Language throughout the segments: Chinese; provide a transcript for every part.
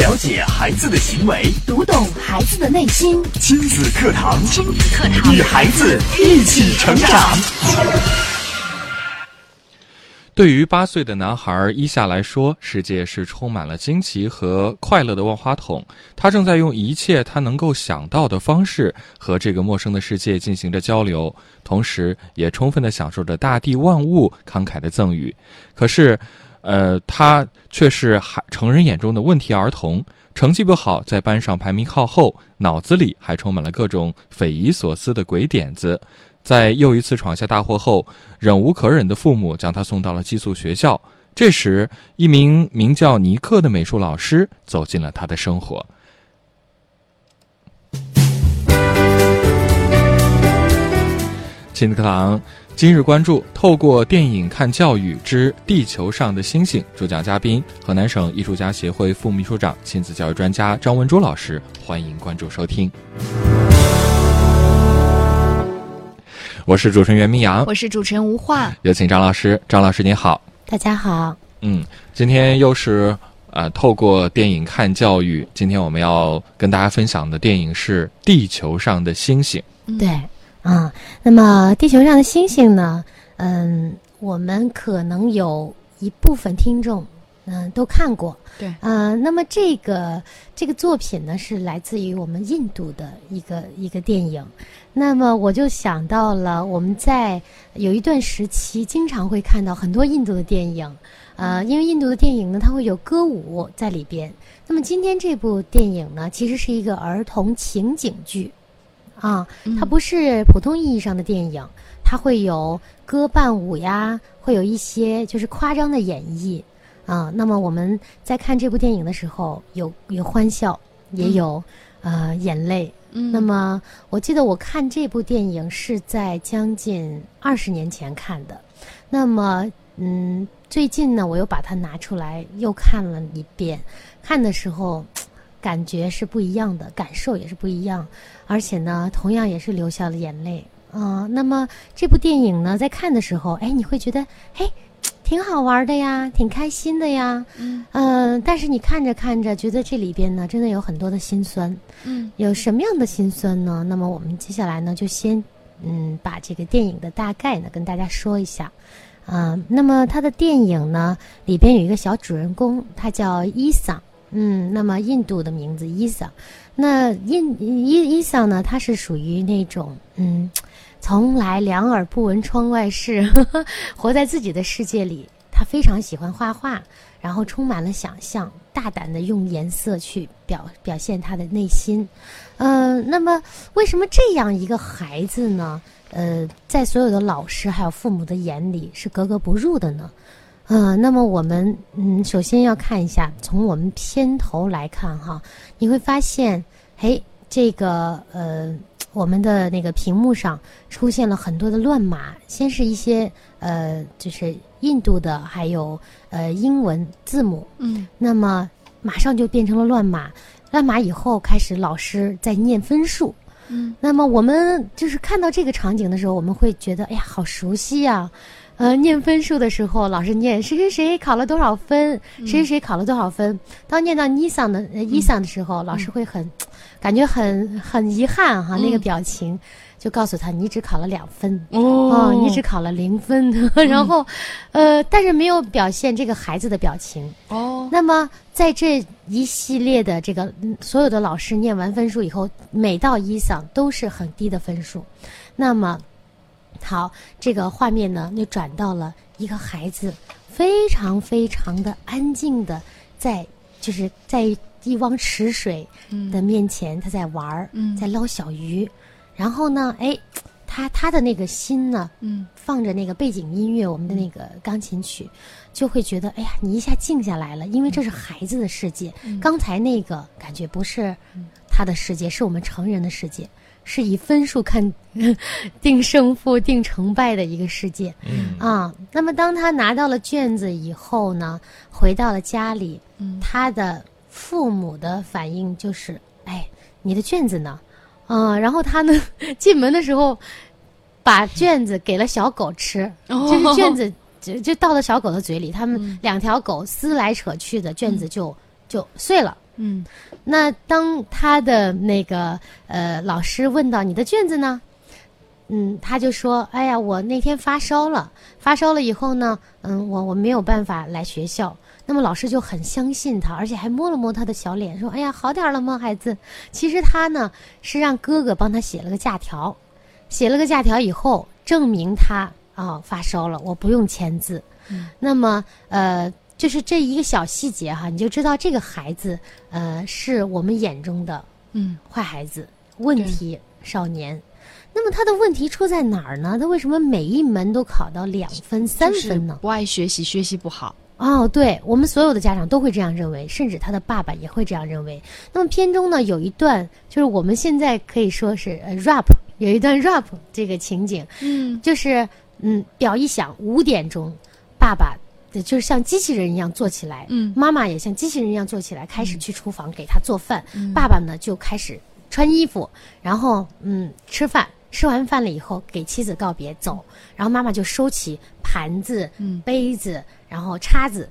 了解孩子的行为，读懂孩子的内心。亲子课堂，亲子课堂，与孩子一起成长。对于八岁的男孩伊夏来说，世界是充满了惊奇和快乐的万花筒。他正在用一切他能够想到的方式和这个陌生的世界进行着交流，同时也充分的享受着大地万物慷慨的赠予。可是，呃，他却是孩成人眼中的问题儿童，成绩不好，在班上排名靠后，脑子里还充满了各种匪夷所思的鬼点子。在又一次闯下大祸后，忍无可忍的父母将他送到了寄宿学校。这时，一名名叫尼克的美术老师走进了他的生活。亲子课堂今日关注：透过电影看教育之《地球上的星星》。主讲嘉宾：河南省艺术家协会副秘书长、亲子教育专家张文珠老师。欢迎关注收听。我是主持人袁明阳，我是主持人吴化，有请张老师。张老师您好，大家好。嗯，今天又是呃，透过电影看教育。今天我们要跟大家分享的电影是《地球上的星星》。对，啊，那么《地球上的星星》呢？嗯，我们可能有一部分听众。嗯，都看过。对，呃，那么这个这个作品呢，是来自于我们印度的一个一个电影。那么我就想到了，我们在有一段时期经常会看到很多印度的电影，呃，因为印度的电影呢，它会有歌舞在里边。那么今天这部电影呢，其实是一个儿童情景剧，啊，它不是普通意义上的电影，它会有歌伴舞呀，会有一些就是夸张的演绎。啊，那么我们在看这部电影的时候，有有欢笑，也有呃眼泪。嗯，那么我记得我看这部电影是在将近二十年前看的。那么，嗯，最近呢，我又把它拿出来又看了一遍。看的时候，感觉是不一样的，感受也是不一样，而且呢，同样也是流下了眼泪。啊，那么这部电影呢，在看的时候，哎，你会觉得，嘿。挺好玩的呀，挺开心的呀，嗯，但是你看着看着，觉得这里边呢，真的有很多的心酸，嗯，有什么样的心酸呢？那么我们接下来呢，就先，嗯，把这个电影的大概呢跟大家说一下，啊，那么他的电影呢里边有一个小主人公，他叫伊桑，嗯，那么印度的名字伊桑，那印伊伊桑呢，他是属于那种，嗯。从来两耳不闻窗外事，活在自己的世界里。他非常喜欢画画，然后充满了想象，大胆的用颜色去表表现他的内心。嗯，那么为什么这样一个孩子呢？呃，在所有的老师还有父母的眼里是格格不入的呢？嗯，那么我们嗯，首先要看一下，从我们片头来看哈，你会发现，嘿，这个呃。我们的那个屏幕上出现了很多的乱码，先是一些呃，就是印度的，还有呃英文字母，嗯，那么马上就变成了乱码，乱码以后开始老师在念分数，嗯，那么我们就是看到这个场景的时候，我们会觉得哎呀，好熟悉呀，呃，念分数的时候，老师念谁谁谁考了多少分，谁谁谁考了多少分，当念到尼桑的伊桑的时候，老师会很。感觉很很遗憾哈，那个表情，就告诉他你只考了两分哦，你只考了零分，然后，呃，但是没有表现这个孩子的表情哦。那么在这一系列的这个所有的老师念完分数以后，每到一嗓都是很低的分数。那么，好，这个画面呢就转到了一个孩子非常非常的安静的在就是在。一汪池水的面前，他在玩儿，在捞小鱼。然后呢，哎，他他的那个心呢，放着那个背景音乐，我们的那个钢琴曲，就会觉得，哎呀，你一下静下来了，因为这是孩子的世界。刚才那个感觉不是他的世界，是我们成人的世界，是以分数看 定胜负、定成败的一个世界。啊，那么当他拿到了卷子以后呢，回到了家里，他的。父母的反应就是：哎，你的卷子呢？啊，然后他呢，进门的时候，把卷子给了小狗吃，就是卷子就就到了小狗的嘴里，他们两条狗撕来扯去的，卷子就就碎了。嗯那当他的那个呃老师问到你的卷子呢，嗯，他就说：“哎呀，我那天发烧了，发烧了以后呢，嗯，我我没有办法来学校。”那么老师就很相信他，而且还摸了摸他的小脸，说：“哎呀，好点了吗，孩子？”其实他呢是让哥哥帮他写了个假条，写了个假条以后，证明他啊、发烧了，我不用签字。那么呃，就是这一个小细节哈，你就知道这个孩子呃是我们眼中的嗯坏孩子、问题少年。那么他的问题出在哪儿呢？他为什么每一门都考到两分、三分呢？不爱学习，学习不好。哦，对我们所有的家长都会这样认为，甚至他的爸爸也会这样认为。那么片中呢有一段，就是我们现在可以说是呃 rap，有一段 rap 这个情景，嗯就是嗯表一响五点钟，爸爸呃就是像机器人一样坐起来，嗯妈妈也像机器人一样坐起来，开始去厨房给他做饭。嗯爸爸呢就开始穿衣服，然后嗯吃饭。吃完饭了以后，给妻子告别走，然后妈妈就收起盘子、嗯杯子，然后叉子，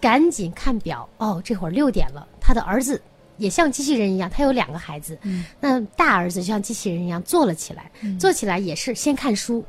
赶紧看表。哦，这会儿六点了。他的儿子也像机器人一样，他有两个孩子。嗯那大儿子就像机器人一样坐了起来，坐起来也是先看书。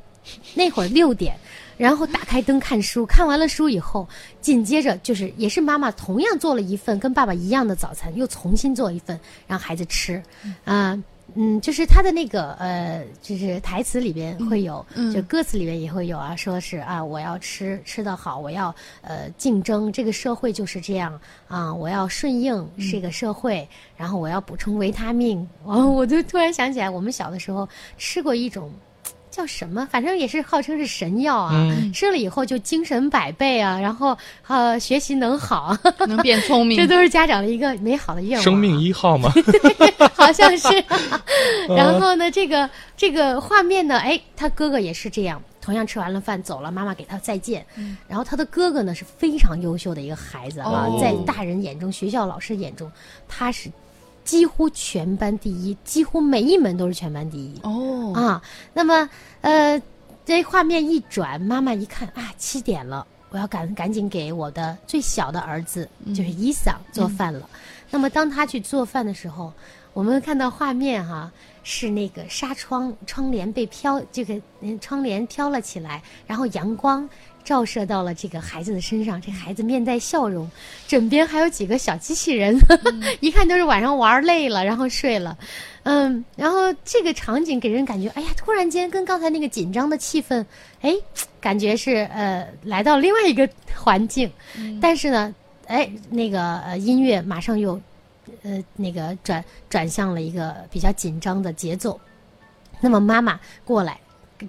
那会儿六点，然后打开灯看书，看完了书以后，紧接着就是也是妈妈同样做了一份跟爸爸一样的早餐，又重新做一份让孩子吃，啊。嗯，就是他的那个呃，就是台词里边会有，嗯就歌词里边也会有啊，说是啊，我要吃吃得好，我要呃竞争，这个社会就是这样啊，我要顺应这个社会，然后我要补充维他命。哦，我就突然想起来，我们小的时候吃过一种叫什么，反正也是号称是神药啊，嗯吃了以后就精神百倍啊，然后呃学习能好，能变聪明。这都是家长的一个美好的愿望啊。生命一号吗？好像是。然后呢，这个这个画面呢，哎，他哥哥也是这样，同样吃完了饭走了，妈妈给他再见。然后他的哥哥呢是非常优秀的一个孩子啊，哦在大人眼中、学校老师眼中，他是几乎全班第一，几乎每一门都是全班第一。哦，啊，那么呃，这画面一转，妈妈一看啊，七点了，我要赶赶紧给我的最小的儿子，就是伊桑做饭了。那么当他去做饭的时候，我们看到画面哈、是那个纱窗窗帘被飘，这个嗯窗帘飘了起来，然后阳光。照射到了这个孩子的身上，这孩子面带笑容，枕边还有几个小机器人，一看都是晚上玩累了，然后睡了。嗯，然后这个场景给人感觉，哎呀，突然间跟刚才那个紧张的气氛，哎，感觉是呃来到另外一个环境，但是呢，哎，那个呃音乐马上又呃那个转转向了一个比较紧张的节奏。那么妈妈过来。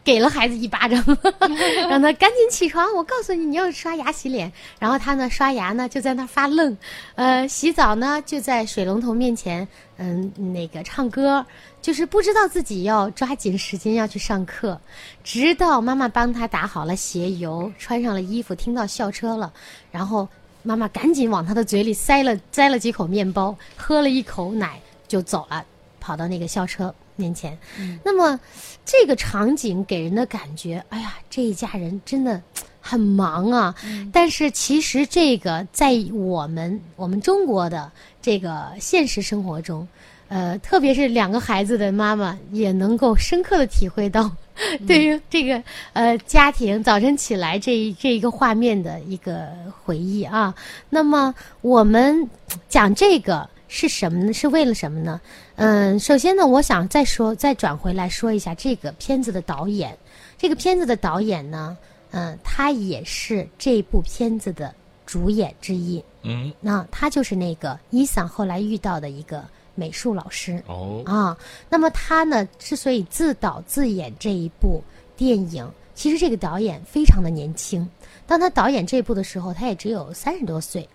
给了孩子一巴掌，让他赶紧起床。我告诉你，你要刷牙洗脸。然后他呢，刷牙呢就在那儿发愣，呃，洗澡呢就在水龙头面前，嗯，那个唱歌，就是不知道自己要抓紧时间要去上课。直到妈妈帮他打好了鞋油，穿上了衣服，听到校车了，然后妈妈赶紧往他的嘴里塞了塞了几口面包，喝了一口奶就走了，跑到那个校车面前。那么这个场景给人的感觉，哎呀，这一家人真的很忙啊。但是其实这个在我们我们中国的这个现实生活中，呃，特别是两个孩子的妈妈，也能够深刻的体会到 对于这个呃家庭早晨起来这一这一个画面的一个回忆啊。那么我们讲这个是什么呢？是为了什么呢？嗯，首先呢，我想再说，再转回来说一下这个片子的导演。这个片子的导演呢，嗯，他也是这部片子的主演之一。嗯，那他就是那个伊桑后来遇到的一个美术老师。哦，啊，那么他呢，之所以自导自演这一部电影，其实这个导演非常的年轻。当他导演这部的时候，他也只有三十多岁，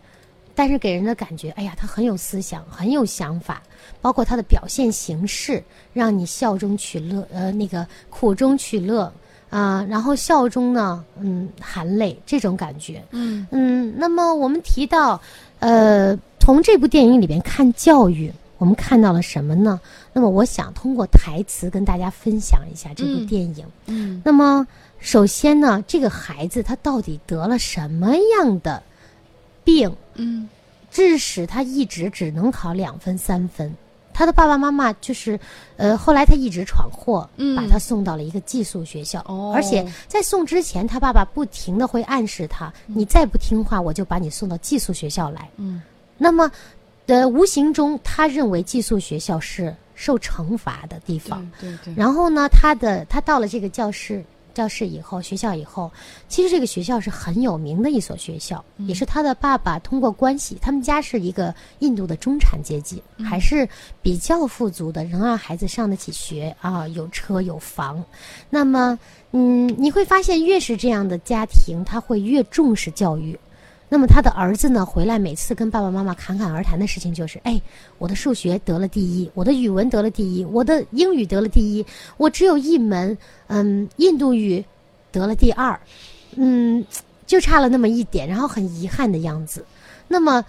但是给人的感觉，哎呀，他很有思想，很有想法，包括他的表现形式，让你笑中取乐，呃，那个苦中取乐啊、然后笑中呢，嗯，含泪这种感觉。嗯嗯，那么我们提到，呃，从这部电影里边看教育，我们看到了什么呢？那么我想通过台词跟大家分享一下这部嗯电影。嗯那么首先呢，这个孩子他到底得了什么样的病？嗯致使他一直只能考两分、三分。他的爸爸妈妈就是，呃，后来他一直闯祸，嗯把他送到了一个寄宿学校，哦而且在送之前，他爸爸不停的会暗示他，你再不听话，我就把你送到寄宿学校来。嗯，那么，呃，无形中他认为寄宿学校是受惩罚的地方。对对对，然后呢，他的他到了这个教室教室以后，学校以后，其实这个学校是很有名的一所学校，也是他的爸爸通过关系，他们家是一个印度的中产阶级，还是比较富足的，能让孩子上得起学啊，有车有房。那么，嗯，你会发现，越是这样的家庭，他会越重视教育。那么他的儿子呢，回来每次跟爸爸妈妈侃侃而谈的事情就是：哎，我的数学得了第一，我的语文得了第一，我的英语得了第一，我只有一门，嗯，印度语得了第二，嗯，就差了那么一点，然后很遗憾的样子。那么，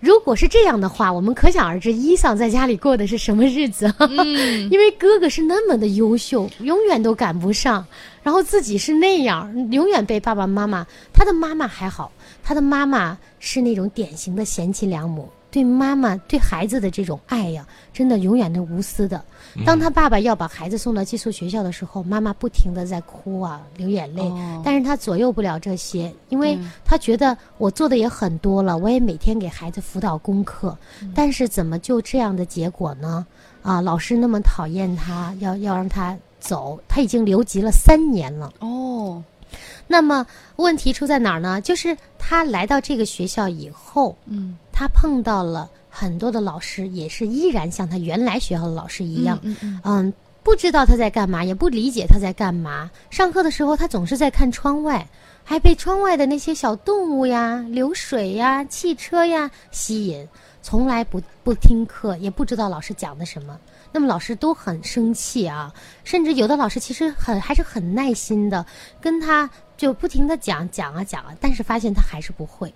如果是这样的话，我们可想而知，伊桑在家里过的是什么日子？嗯 因为哥哥是那么的优秀，永远都赶不上，然后自己是那样，永远被爸爸妈妈。他的妈妈还好，他的妈妈是那种典型的贤妻良母，对妈妈对孩子的这种爱呀，真的永远都无私的。当他爸爸要把孩子送到寄宿学校的时候，妈妈不停的在哭啊，流眼泪，哦但是他左右不了这些，因为他觉得我做的也很多了，我也每天给孩子辅导功课，但是怎么就这样的结果呢？啊，老师那么讨厌他，要要让他走，他已经留级了三年了。哦，那么问题出在哪儿呢？就是他来到这个学校以后，嗯，他碰到了很多的老师，也是依然像他原来学校的老师一样，嗯嗯嗯，不知道他在干嘛，也不理解他在干嘛。上课的时候，他总是在看窗外，还被窗外的那些小动物呀、流水呀、汽车呀吸引，从来不不听课，也不知道老师讲的什么。那么老师都很生气啊，甚至有的老师其实很还是很耐心的，跟他就不停的讲讲啊讲啊，但是发现他还是不会。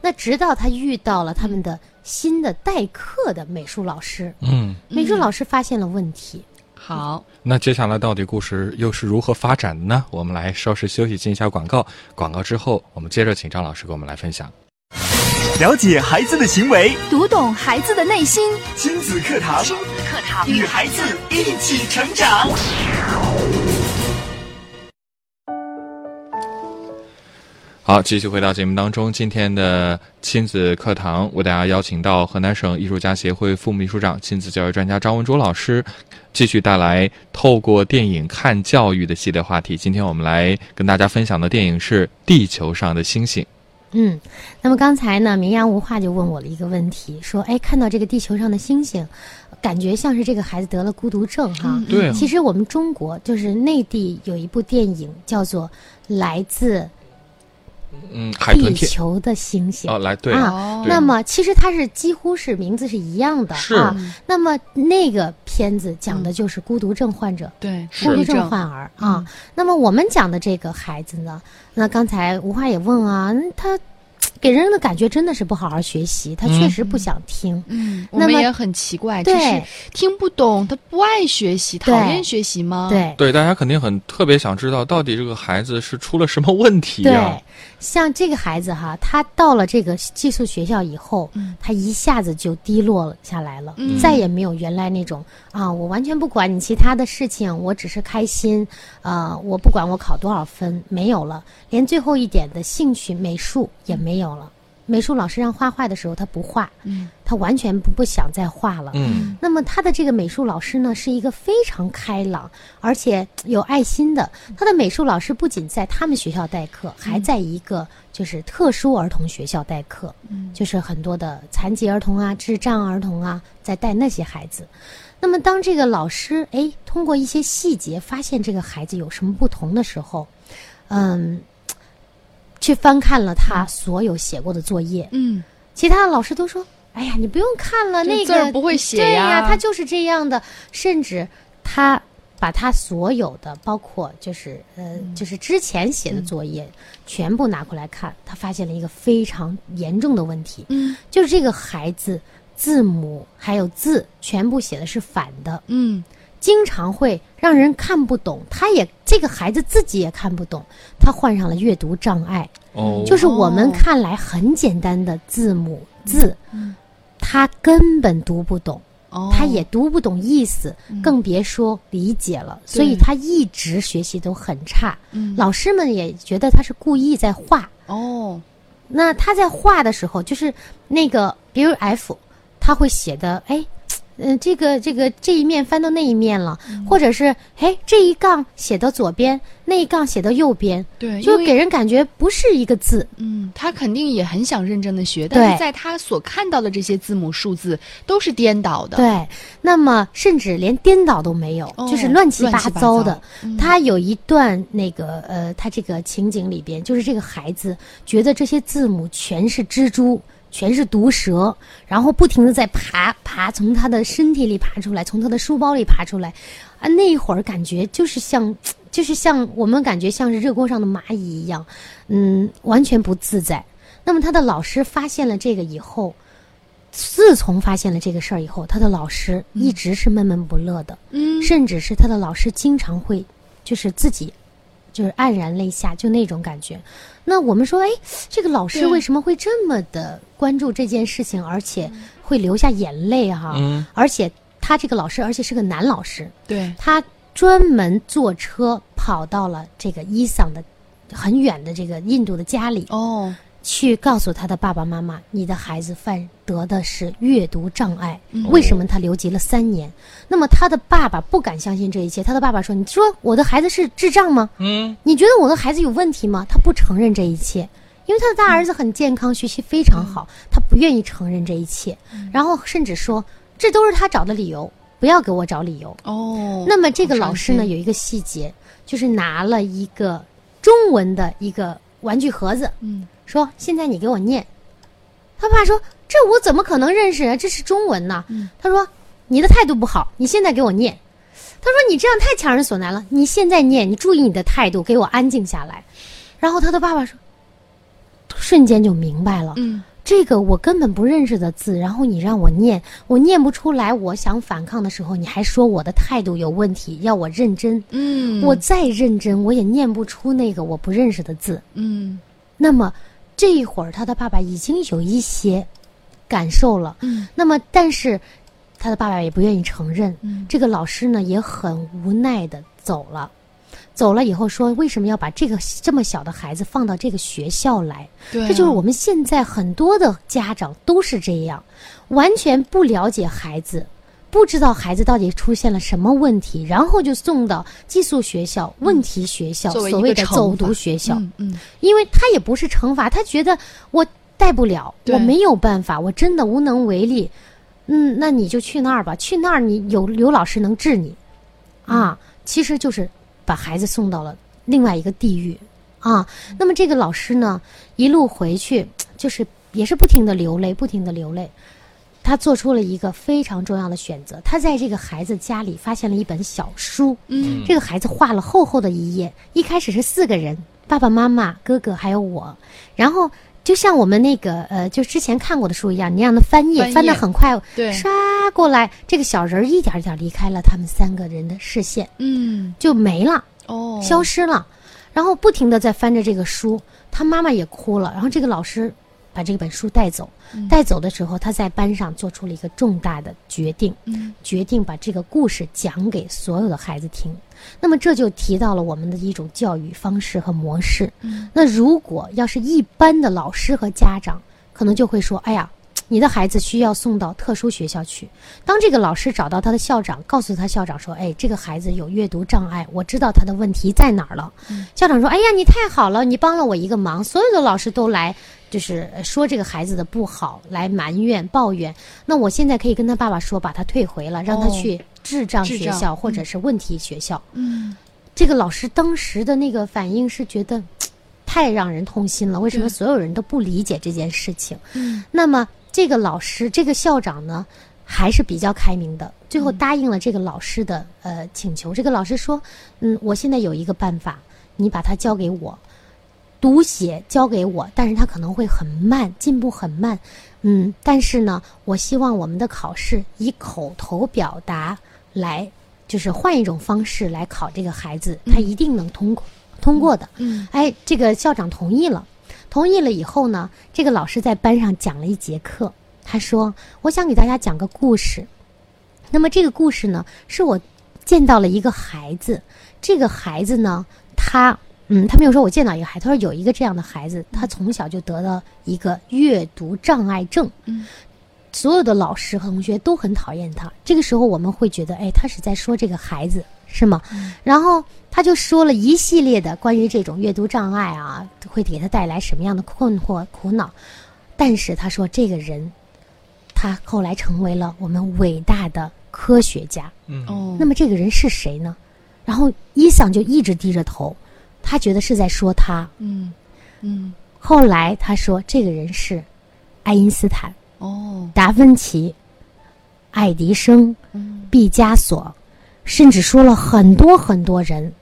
那直到他遇到了他们的新的代课的美术老师，嗯，美术老师发现了问题。好，那接下来到底故事又是如何发展的呢？我们来稍事休息，进一下广告。广告之后，我们接着请张老师给我们来分享。了解孩子的行为，读懂孩子的内心。亲子课堂，亲子课堂与孩子一起成长。好，继续回到节目当中。今天的亲子课堂为大家邀请到河南省艺术家协会副秘书长、亲子教育专家张文卓老师，继续带来透过电影看教育的系列话题。今天我们来跟大家分享的电影是《地球上的星星》。嗯，那么刚才呢，绵羊无话就问我了一个问题，说：“哎，看到这个地球上的星星，感觉像是这个孩子得了孤独症哈。对啊其实我们中国就是内地有一部电影叫做《来自嗯，海豚地球的星星》哦，来对，啊。对那么其实它是几乎是名字是一样的是啊。那么那个片子讲的就是孤独症患者。对，孤独症患儿啊。那么我们讲的这个孩子呢，那刚才吴花也问啊，那他给人的感觉真的是不好好学习，他确实不想听。嗯，我那么们也很奇怪，就对是听不懂，他不爱学习，讨厌学习吗？，对对，大家肯定很特别想知道，到底这个孩子是出了什么问题对呀、，像这个孩子哈，他到了这个寄宿学校以后，嗯他一下子就低落了下来了，嗯再也没有原来那种啊，我完全不管你其他的事情，我只是开心，啊，我不管我考多少分，没有了，连最后一点的兴趣美术也没有了。美术老师让画画的时候，他不画，嗯他完全不不想再画了。嗯那么他的这个美术老师呢，是一个非常开朗而且有爱心的。他的美术老师不仅在他们学校代课，还在一个就是特殊儿童学校代课，嗯就是很多的残疾儿童啊、智障儿童啊，在带那些孩子。那么当这个老师哎通过一些细节发现这个孩子有什么不同的时候，嗯，去翻看了他所有写过的作业，嗯，其他的老师都说：“哎呀，你不用看了，那个字儿不会写对呀他就是这样的。”甚至他把他所有的，包括就是呃，就是之前写的作业，全部拿过来看，他发现了一个非常严重的问题，嗯。就是这个孩子字母还有字全部写的是反的，嗯经常会让人看不懂，他也这个孩子自己也看不懂，他患上了阅读障碍。哦，就是我们哦看来很简单的字母字，他根本读不懂，哦，他也读不懂意思，更别说理解了。所以他一直学习都很差。嗯老师们也觉得他是故意在画。哦，那他在画的时候，就是那个，比如 F，他会写的，哎，嗯、这个这个这一面翻到那一面了，或者是哎这一杠写到左边，那一杠写到右边，对，就给人感觉不是一个字。嗯，他肯定也很想认真的学，但是在他所看到的这些字母数字都是颠倒的。，对，那么甚至连颠倒都没有，哦就是乱七八乱七八糟的糟。嗯他有一段那个呃，他这个情景里边，就是这个孩子觉得这些字母全是蜘蛛，全是毒蛇，然后不停的在爬爬，从他的身体里爬出来，从他的书包里爬出来，啊，那一会儿感觉就是像，就是像我们感觉像是热锅上的蚂蚁一样，嗯，完全不自在。那么他的老师发现了这个以后，自从发现了这个事儿以后，他的老师一直是闷闷不乐的，嗯，甚至是他的老师经常会就是自己就是黯然泪下，就那种感觉。那我们说，哎，这个老师为什么会这么的关注这件事情，而且会流下眼泪哈、嗯而且他这个老师，而且是个男老师，对，他专门坐车跑到了这个伊桑的很远的这个印度的家里，哦，去告诉他的爸爸妈妈，你的孩子犯得的是阅读障碍，嗯为什么他留级了三年？那么他的爸爸不敢相信这一切，他的爸爸说：“你说我的孩子是智障吗？嗯你觉得我的孩子有问题吗？”他不承认这一切，因为他的大儿子很健康，学习非常好，他不愿意承认这一切，然后甚至说这都是他找的理由，不要给我找理由。哦，那么这个老师呢，有一个细节，就是拿了一个中文的一个玩具盒子，嗯，说现在你给我念。他爸说这我怎么可能认识啊？这是中文呢。嗯他说你的态度不好，你现在给我念。他说你这样太强人所难了，你现在念，你注意你的态度，给我安静下来。然后他的爸爸说，瞬间就明白了，嗯，这个我根本不认识的字，然后你让我念，我念不出来。我想反抗的时候，你还说我的态度有问题，要我认真。嗯，我再认真，我也念不出那个我不认识的字。嗯那么这一会儿，他的爸爸已经有一些感受了。嗯那么，但是他的爸爸也不愿意承认。嗯这个老师呢，也很无奈的走了。走了以后说，为什么要把这个这么小的孩子放到这个学校来？对啊，这就是我们现在很多的家长都是这样，完全不了解孩子，不知道孩子到底出现了什么问题，然后就送到寄宿学校、问题学校、所谓的走读学校。嗯嗯因为他也不是惩罚，他觉得我带不了，我没有办法，我真的无能为力。嗯，那你就去那儿吧，去那儿你有刘老师能治你，啊，其实就是把孩子送到了另外一个地狱啊。那么这个老师呢，一路回去就是也是不停的流泪，不停的流泪。他做出了一个非常重要的选择，他在这个孩子家里发现了一本小书，嗯。这个孩子画了厚厚的一页，一开始是四个人，爸爸妈妈、哥哥还有我，然后就像我们那个呃，就之前看过的书一样，你让他翻页，翻得很快，对，刷过来，这个小人儿一点儿一点儿离开了他们三个人的视线，嗯。就没了，哦，消失了，然后不停的在翻着这个书，他妈妈也哭了，然后这个老师把这本书带走，嗯带走的时候，他在班上做出了一个重大的决定，嗯决定把这个故事讲给所有的孩子听。那么这就提到了我们的一种教育方式和模式。嗯那如果要是一般的老师和家长，可能就会说：“哎呀。”你的孩子需要送到特殊学校去。当这个老师找到他的校长，告诉他校长说：“哎，这个孩子有阅读障碍，我知道他的问题在哪儿了。校长说：“哎呀，你太好了，你帮了我一个忙。”所有的老师都来，就是呃说这个孩子的不好，来埋怨抱怨。那我现在可以跟他爸爸说，把他退回了，让他哦去智障学校或者嗯是问题学校。嗯这个老师当时的那个反应是觉得太让人痛心了。为什么所有人都不理解这件事情？嗯那么这个老师，这个校长呢，还是比较开明的，最后答应了这个老师的呃请求。这个老师说：“嗯，我现在有一个办法，你把它交给我，读写交给我，但是它可能会很慢，进步很慢。嗯，但是呢，我希望我们的考试以口头表达来就是换一种方式来考这个孩子，他一定能通过通过的。嗯哎，这个校长同意了，同意了以后呢，这个老师在班上讲了一节课，他说：“我想给大家讲个故事。那么这个故事呢，是我见到了一个孩子，这个孩子呢，他。”嗯，他没有说我见到一个孩子，他说有一个这样的孩子，他从小就得了一个阅读障碍症。嗯，所有的老师和同学都很讨厌他。这个时候我们会觉得，哎，他是在说这个孩子是吗？然后他就说了一系列的关于这种阅读障碍啊，会给他带来什么样的困惑、苦恼。但是他说，这个人，他后来成为了我们伟大的科学家。嗯哦，那么这个人是谁呢？然后伊桑就一直低着头，他觉得是在说他。嗯嗯后来他说，这个人是爱因斯坦、哦达芬奇、爱迪生、嗯毕加索，甚至说了很多很多人。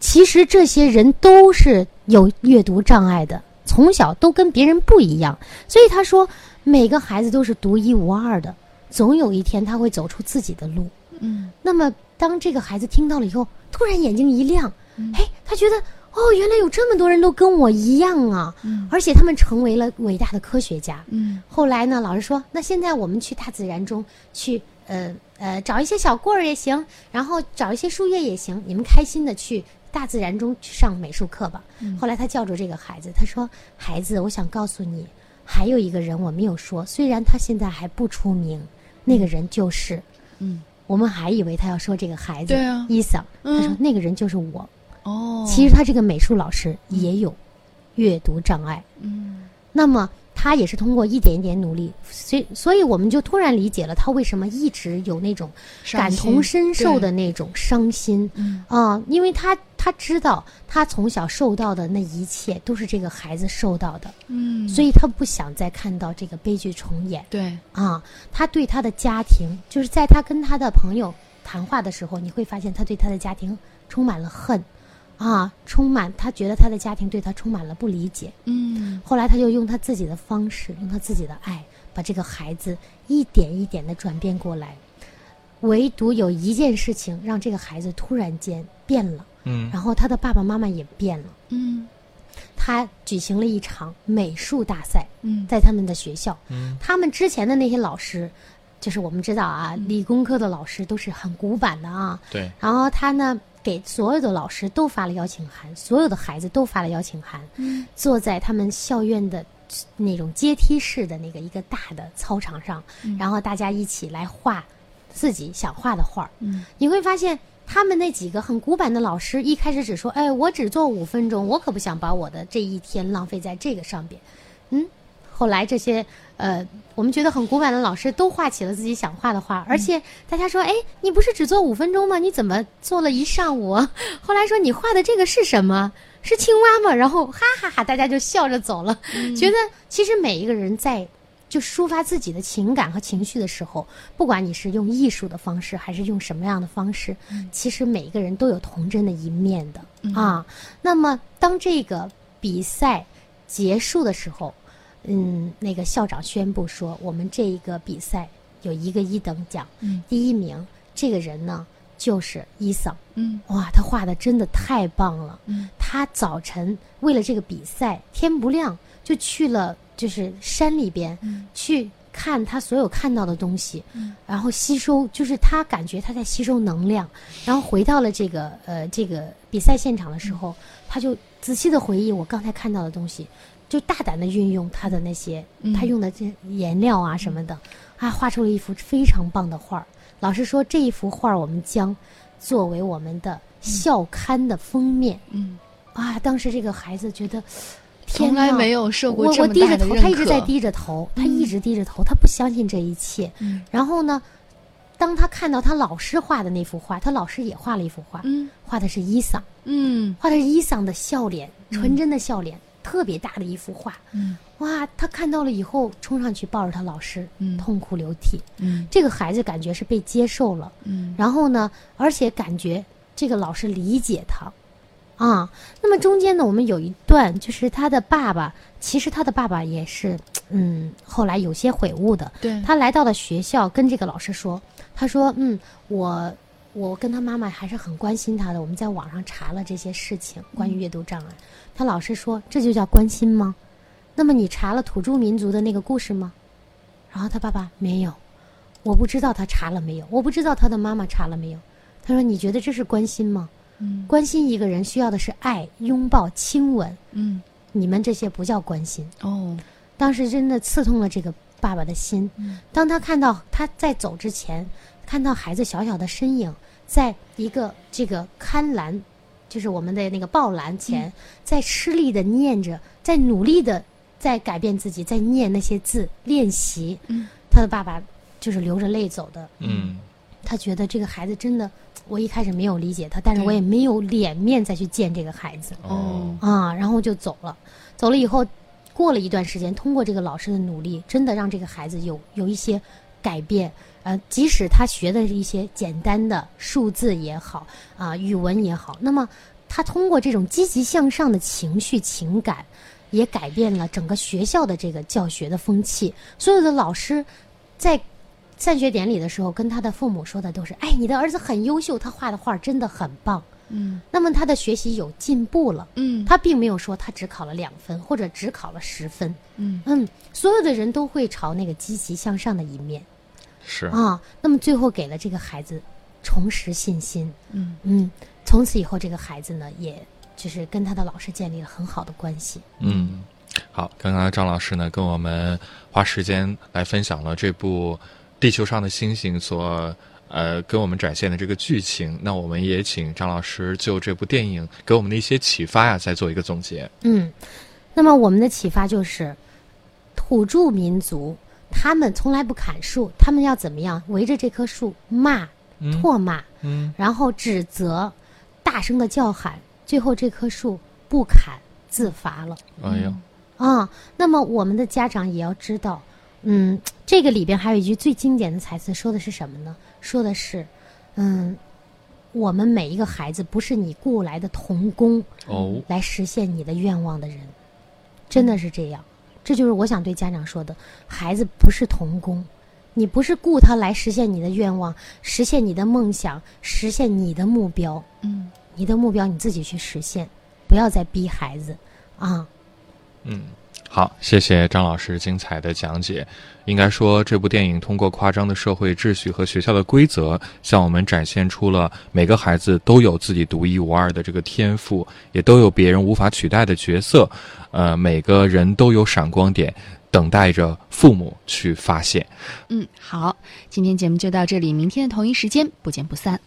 其实这些人都是有阅读障碍的，从小都跟别人不一样。所以他说，每个孩子都是独一无二的，总有一天他会走出自己的路。嗯那么，当这个孩子听到了以后，突然眼睛一亮，哎，他觉得哦，原来有这么多人都跟我一样啊，嗯而且他们成为了伟大的科学家。嗯后来呢，老师说，那现在我们去大自然中去，呃呃，找一些小棍儿也行，然后找一些树叶也行，你们开心的去大自然中去上美术课吧。后来他叫住这个孩子，他说：“孩子，我想告诉你，还有一个人我没有说，虽然他现在还不出名，那个人就是。”嗯，我们还以为他要说这个孩子，对啊伊桑，他说嗯那个人就是我。哦，其实他这个美术老师也有阅读障碍，嗯。那么他也是通过一点一点努力，所以所以我们就突然理解了他为什么一直有那种感同身受的那种伤心。嗯。啊、因为他他知道他从小受到的那一切都是这个孩子受到的，嗯，所以他不想再看到这个悲剧重演。对。啊。他对他的家庭，就是在他跟他的朋友谈话的时候，你会发现他对他的家庭充满了恨啊，充满他觉得他的家庭对他充满了不理解。嗯后来他就用他自己的方式，用他自己的爱，把这个孩子一点一点的转变过来。唯独有一件事情让这个孩子突然间变了，嗯然后他的爸爸妈妈也变了。嗯他举行了一场美术大赛，嗯在他们的学校。嗯他们之前的那些老师，就是我们知道啊，理工科的老师都是很古板的啊。对，然后他呢，给所有的老师都发了邀请函，所有的孩子都发了邀请函，嗯坐在他们校院的那种阶梯式的那个一个大的操场上，然后大家一起来画自己想画的画儿。嗯你会发现，他们那几个很古板的老师一开始只说：“哎，我只做五分钟，我可不想把我的这一天浪费在这个上边。”嗯，后来这些呃，我们觉得很古板的老师都画起了自己想画的画，而且大家说：“哎，你不是只做五分钟吗？你怎么做了一上午？” 后来说：“你画的这个是什么？是青蛙吗？”然后哈哈哈，大家就笑着走了，觉得其实每一个人在。就抒发自己的情感和情绪的时候，不管你是用艺术的方式，还是用什么样的方式，其实每一个人都有童真的一面的、啊。那么，当这个比赛结束的时候，嗯，那个校长宣布说，我们这一个比赛有一个一等奖，嗯。第一名这个人呢就是伊桑。嗯。哇，他画的真的太棒了。嗯。他早晨为了这个比赛，天不亮就去了，就是山里边、嗯。去看他所有看到的东西，嗯。然后吸收，就是他感觉他在吸收能量，然后回到了这个呃这个比赛现场的时候，他就仔细的回忆我刚才看到的东西，就大胆的运用他的那些、嗯。他用的这颜料啊什么的，啊，画出了一幅非常棒的画儿。老师说这一幅画儿我们将作为我们的校刊的封面。嗯，啊，当时这个孩子觉得，天从来没有受过我这么我低着头，他一直在低着头，他一直低着头，他不相信这一切。嗯。然后呢，当他看到他老师画的那幅画，他老师也画了一幅画，嗯。画的是伊桑，嗯。画的是伊桑的笑脸，纯真的笑脸，特别大的一幅画。嗯哇，他看到了以后，冲上去抱着他老师，嗯痛哭流涕。嗯这个孩子感觉是被接受了，嗯然后呢，而且感觉这个老师理解他，啊，那么中间呢，我们有一段就是他的爸爸，其实他的爸爸也是，嗯，后来有些悔悟的。对，他来到了学校，跟这个老师说，他说，嗯，我我跟他妈妈还是很关心他的。我们在网上查了这些事情，关于阅读障碍，他老师说这就叫关心吗？那么你查了土著民族的那个故事吗？然后他爸爸没有，我不知道他查了没有，我不知道他的妈妈查了没有。他说你觉得这是关心吗？嗯关心一个人需要的是爱、拥抱、亲吻，嗯你们这些不叫关心。哦当时真的刺痛了这个爸爸的心。当他看到他在走之前，看到孩子小小的身影，在一个这个看栏，就是我们的那个报栏前，在吃力的念着，在努力的在改变自己，在念那些字练习。嗯他的爸爸就是流着泪走的。嗯他觉得这个孩子真的，我一开始没有理解他，但是我也没有脸面再去见这个孩子。哦啊，然后就走了。走了以后，过了一段时间，通过这个老师的努力，真的让这个孩子有有一些改变。呃，即使他学的是一些简单的数字也好，啊、语文也好，那么他通过这种积极向上的情绪情感，也改变了整个学校的这个教学的风气。所有的老师在散学典礼的时候，跟他的父母说的都是：“哎，你的儿子很优秀，他画的画真的很棒。”嗯那么他的学习有进步了。嗯他并没有说他只考了两分或者只考了十分，嗯嗯，所有的人都会朝那个积极向上的一面是啊。那么最后给了这个孩子重拾信心，嗯嗯，从此以后这个孩子呢，也就是跟他的老师建立了很好的关系。嗯，好，刚刚张老师呢跟我们花时间来分享了这部《地球上的星星》所呃跟我们展现的这个剧情，那我们也请张老师就这部电影给我们的一些启发呀，再做一个总结。嗯，那么我们的启发就是，土著民族他们从来不砍树，他们要怎么样？围着这棵树骂、嗯。唾骂，嗯。然后指责，大声的叫喊，最后这棵树不砍自伐了。哎呀，啊。那么我们的家长也要知道，嗯，这个里边还有一句最经典的台词，说的是什么呢？说的是，嗯，我们每一个孩子不是你雇来的童工，哦，来实现你的愿望的人，真的是这样。这就是我想对家长说的：孩子不是童工，你不是雇他来实现你的愿望、实现你的梦想、实现你的目标。嗯你的目标你自己去实现，不要再逼孩子啊。嗯，好，谢谢张老师精彩的讲解。应该说，这部电影通过夸张的社会秩序和学校的规则，向我们展现出了每个孩子都有自己独一无二的这个天赋，也都有别人无法取代的角色。呃，每个人都有闪光点，等待着父母去发现。嗯，好，今天节目就到这里，明天的同一时间不见不散。